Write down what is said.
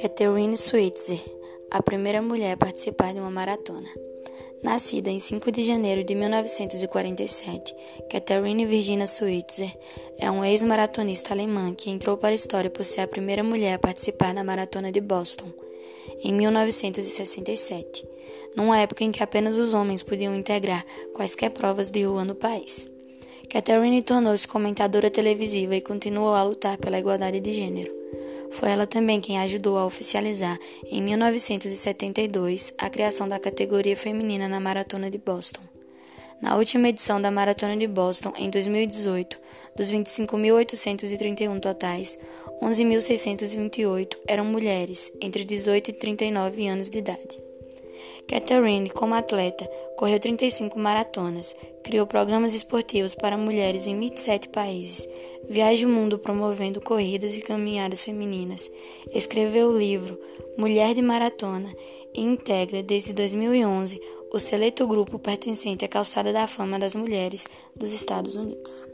Catherine Switzer, a primeira mulher a participar de uma maratona. Nascida em 5 de janeiro de 1947, Catherine Virginia Switzer é uma ex-maratonista alemã que entrou para a história por ser a primeira mulher a participar da Maratona de Boston, em 1967, numa época em que apenas os homens podiam integrar quaisquer provas de rua no país. Catherine tornou-se comentadora televisiva e continuou a lutar pela igualdade de gênero. Foi ela também quem ajudou a oficializar, em 1972, a criação da categoria feminina na Maratona de Boston. Na última edição da Maratona de Boston, em 2018, dos 25.831 totais, 11.628 eram mulheres entre 18 e 39 anos de idade. Catherine, como atleta, correu 35 maratonas, criou programas esportivos para mulheres em 27 países, viaja o mundo promovendo corridas e caminhadas femininas, escreveu o livro Mulher de Maratona e integra desde 2011 o seleto grupo pertencente à Calçada da Fama das Mulheres dos Estados Unidos.